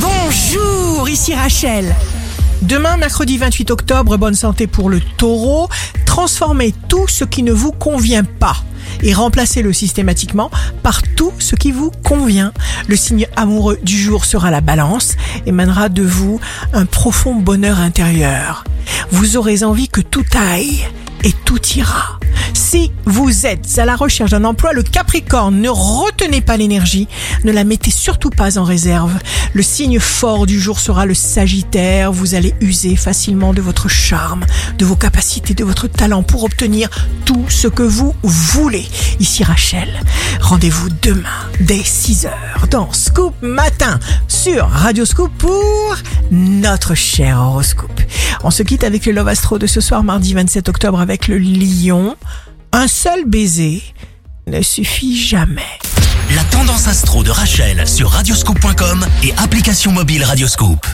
Bonjour, ici Rachel. Demain, mercredi 28 octobre, bonne santé pour le taureau. Transformez tout ce qui ne vous convient pas et remplacez-le systématiquement par tout ce qui vous convient. Le signe amoureux du jour sera la balance et mènera de vous un profond bonheur intérieur. Vous aurez envie que tout aille et tout ira. Si vous êtes à la recherche d'un emploi, le Capricorne, ne retenez pas l'énergie, ne la mettez surtout pas en réserve. Le signe fort du jour sera le Sagittaire. Vous allez user facilement de votre charme, de vos capacités, de votre talent pour obtenir tout ce que vous voulez. Ici Rachel, rendez-vous demain dès 6h dans Scoop Matin sur Radio Scoop pour notre cher horoscope. On se quitte avec le Love Astro de ce soir mardi 27 octobre avec le Lion. Un seul baiser ne suffit jamais. La tendance astro de Rachel sur radioscope.com et application mobile Radioscope.